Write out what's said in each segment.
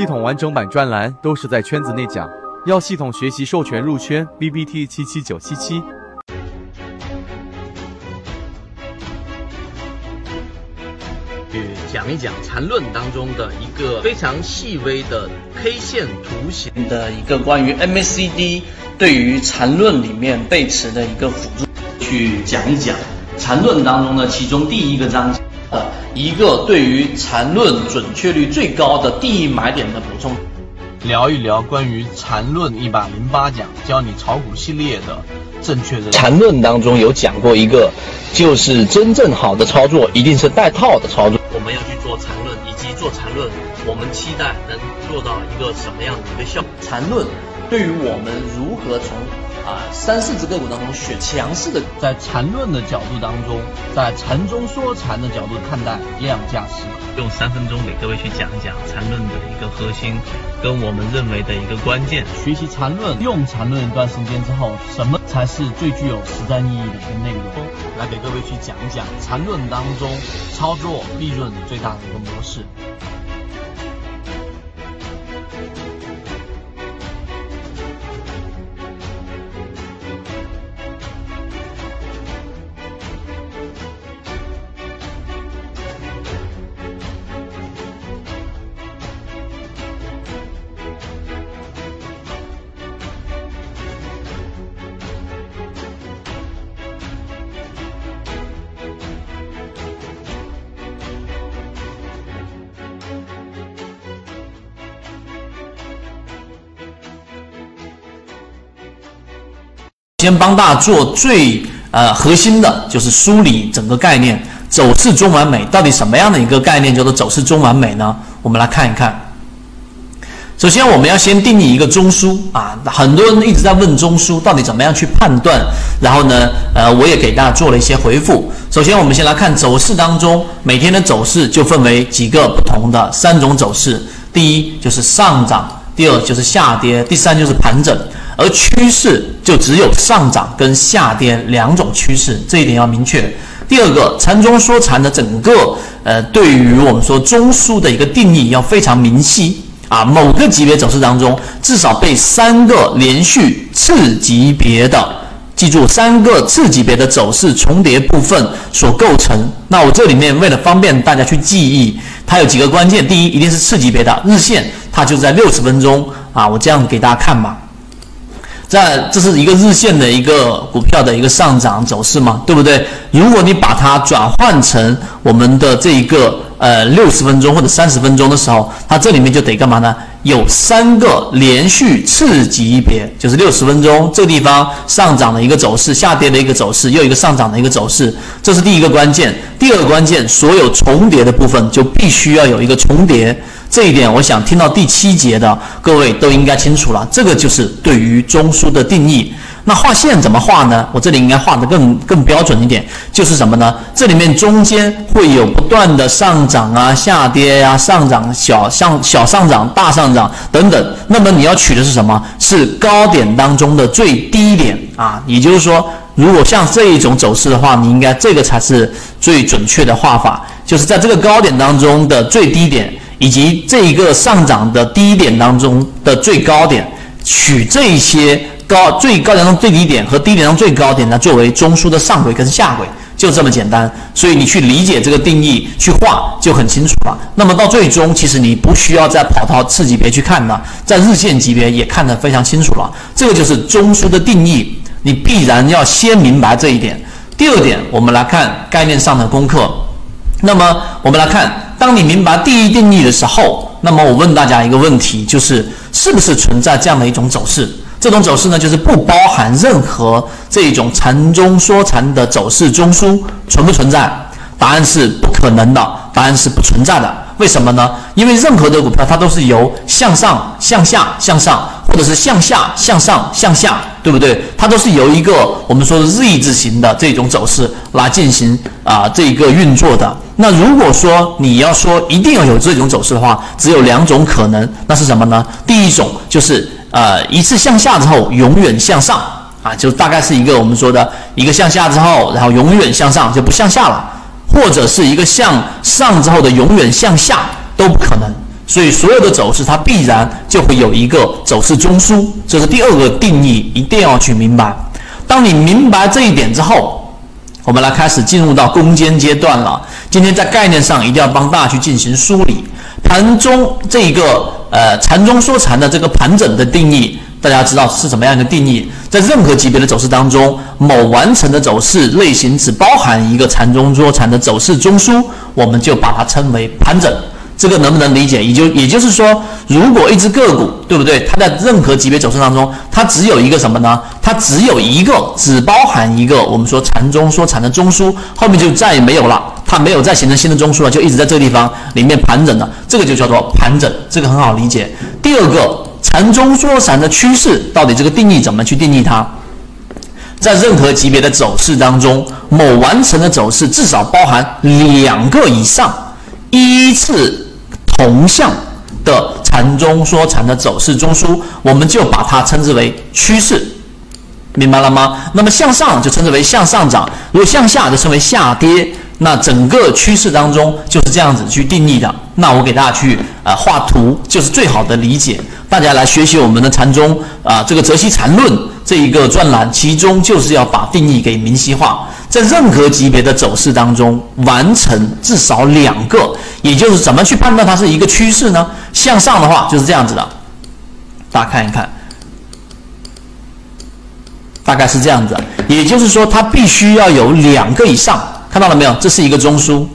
系统完整版专栏都是在圈子内讲，要系统学习授权入圈，B B T 七七九七七。去讲一讲缠论当中的一个非常细微的 K 线图形的一个关于 MACD 对于缠论里面背驰的一个辅助，去讲一讲缠论当中的其中第一个章节。呃，一个对于缠论准确率最高的第一买点的补充，聊一聊关于缠论一百零八讲教你炒股系列的正确的缠论当中有讲过一个，就是真正好的操作一定是带套的操作。我们要去做缠论，以及做缠论，我们期待能做到一个什么样的一个效果？缠论对于我们如何从啊，三四只个股当中选强势的，在缠论的角度当中，在缠中说禅的角度看待量价时，用三分钟给各位去讲一讲缠论的一个核心，跟我们认为的一个关键。学习缠论，用缠论一段时间之后，什么才是最具有实战意义的一个内容？来给各位去讲一讲缠论当中操作利润最大的一个模式。先帮大家做最呃核心的，就是梳理整个概念，走势中完美到底什么样的一个概念叫做走势中完美呢？我们来看一看。首先，我们要先定义一个中枢啊，很多人一直在问中枢到底怎么样去判断，然后呢，呃，我也给大家做了一些回复。首先，我们先来看走势当中每天的走势就分为几个不同的三种走势，第一就是上涨，第二就是下跌，第三就是盘整。而趋势就只有上涨跟下跌两种趋势，这一点要明确。第二个，缠中说禅的整个呃，对于我们说中枢的一个定义要非常明晰啊。某个级别走势当中，至少被三个连续次级别的，记住三个次级别的走势重叠部分所构成。那我这里面为了方便大家去记忆，它有几个关键。第一，一定是次级别的日线，它就在六十分钟啊。我这样给大家看吧。在这是一个日线的一个股票的一个上涨走势嘛，对不对？如果你把它转换成我们的这一个呃六十分钟或者三十分钟的时候，它这里面就得干嘛呢？有三个连续次级别，就是六十分钟这个地方上涨的一个走势，下跌的一个走势，又一个上涨的一个走势，这是第一个关键。第二个关键，所有重叠的部分就必须要有一个重叠。这一点，我想听到第七节的各位都应该清楚了。这个就是对于中枢的定义。那画线怎么画呢？我这里应该画的更更标准一点，就是什么呢？这里面中间会有不断的上涨啊、下跌呀、上涨小上小上涨、大上涨等等。那么你要取的是什么？是高点当中的最低点啊。也就是说，如果像这一种走势的话，你应该这个才是最准确的画法，就是在这个高点当中的最低点。以及这一个上涨的低点当中的最高点，取这些高最高点中最低点和低点中最高点呢，作为中枢的上轨跟下轨，就这么简单。所以你去理解这个定义，去画就很清楚了。那么到最终，其实你不需要再跑到次级别去看了，在日线级别也看得非常清楚了。这个就是中枢的定义，你必然要先明白这一点。第二点，我们来看概念上的功课。那么我们来看。当你明白第一定义的时候，那么我问大家一个问题，就是是不是存在这样的一种走势？这种走势呢，就是不包含任何这种缠中说禅的走势中枢存不存在？答案是不可能的，答案是不存在的。为什么呢？因为任何的股票它都是由向上、向下、向上，或者是向下、向上、向下，对不对？它都是由一个我们说的 Z 字形的这种走势来进行啊这一个运作的。那如果说你要说一定要有这种走势的话，只有两种可能，那是什么呢？第一种就是呃一次向下之后永远向上啊，就大概是一个我们说的一个向下之后，然后永远向上就不向下了。或者是一个向上之后的永远向下都不可能，所以所有的走势它必然就会有一个走势中枢，这是第二个定义，一定要去明白。当你明白这一点之后，我们来开始进入到攻坚阶段了。今天在概念上一定要帮大家去进行梳理。盘中这一个呃禅中说禅的这个盘整的定义，大家知道是什么样一个定义？在任何级别的走势当中，某完成的走势类型只包含一个禅中说禅的走势中枢，我们就把它称为盘整。这个能不能理解？也就也就是说，如果一只个股，对不对？它在任何级别走势当中，它只有一个什么呢？它只有一个，只包含一个我们说禅中说禅的中枢，后面就再也没有了，它没有再形成新的中枢了，就一直在这个地方里面盘整的，这个就叫做盘整，这个很好理解。第二个，禅中说禅的趋势到底这个定义怎么去定义它？在任何级别的走势当中，某完成的走势至少包含两个以上依次。同向的禅中说禅的走势中枢，我们就把它称之为趋势，明白了吗？那么向上就称之为向上涨，如果向下就称为下跌。那整个趋势当中就是这样子去定义的。那我给大家去啊画图，就是最好的理解。大家来学习我们的禅宗啊这个泽西禅论这一个专栏，其中就是要把定义给明晰化。在任何级别的走势当中，完成至少两个，也就是怎么去判断它是一个趋势呢？向上的话就是这样子的，大家看一看，大概是这样子。也就是说，它必须要有两个以上，看到了没有？这是一个中枢，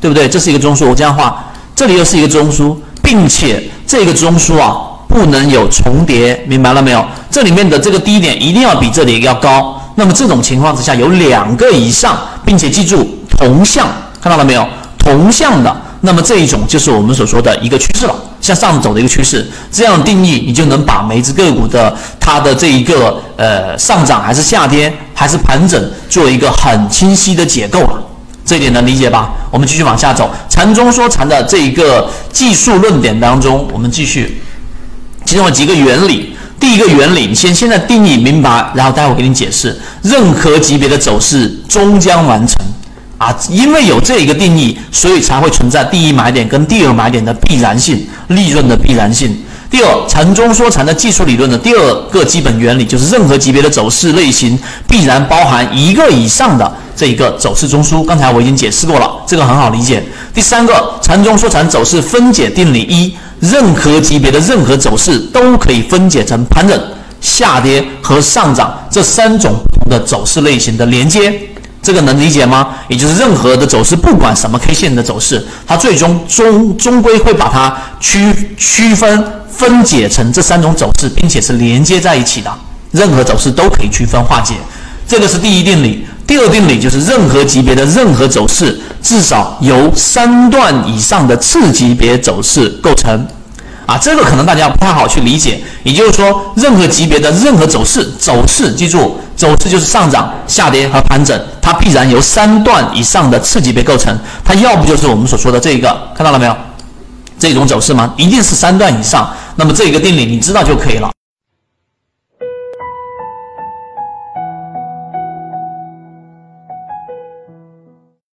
对不对？这是一个中枢，我这样画，这里又是一个中枢，并且这个中枢啊不能有重叠，明白了没有？这里面的这个低点一定要比这里要高。那么这种情况之下有两个以上，并且记住同向，看到了没有？同向的，那么这一种就是我们所说的一个趋势了，向上走的一个趋势。这样定义，你就能把每只个股的它的这一个呃上涨还是下跌还是盘整，做一个很清晰的结构了。这一点能理解吧？我们继续往下走，禅中说禅的这一个技术论点当中，我们继续其中有几个原理。第一个原理，你先现在定义明白，然后待会给你解释。任何级别的走势终将完成，啊，因为有这一个定义，所以才会存在第一买点跟第二买点的必然性，利润的必然性。第二，禅中说禅的技术理论的第二个基本原理就是，任何级别的走势类型必然包含一个以上的这一个走势中枢。刚才我已经解释过了，这个很好理解。第三个，禅中说禅走势分解定理一。任何级别的任何走势都可以分解成盘整、下跌和上涨这三种不同的走势类型的连接，这个能理解吗？也就是任何的走势，不管什么 K 线的走势，它最终终终归会把它区区分分解成这三种走势，并且是连接在一起的。任何走势都可以区分化解，这个是第一定理。第二定理就是任何级别的任何走势，至少由三段以上的次级别走势构成。啊，这个可能大家不太好去理解。也就是说，任何级别的任何走势，走势记住，走势就是上涨、下跌和盘整，它必然由三段以上的次级别构成。它要不就是我们所说的这个，看到了没有？这种走势吗？一定是三段以上。那么这一个定理你知道就可以了。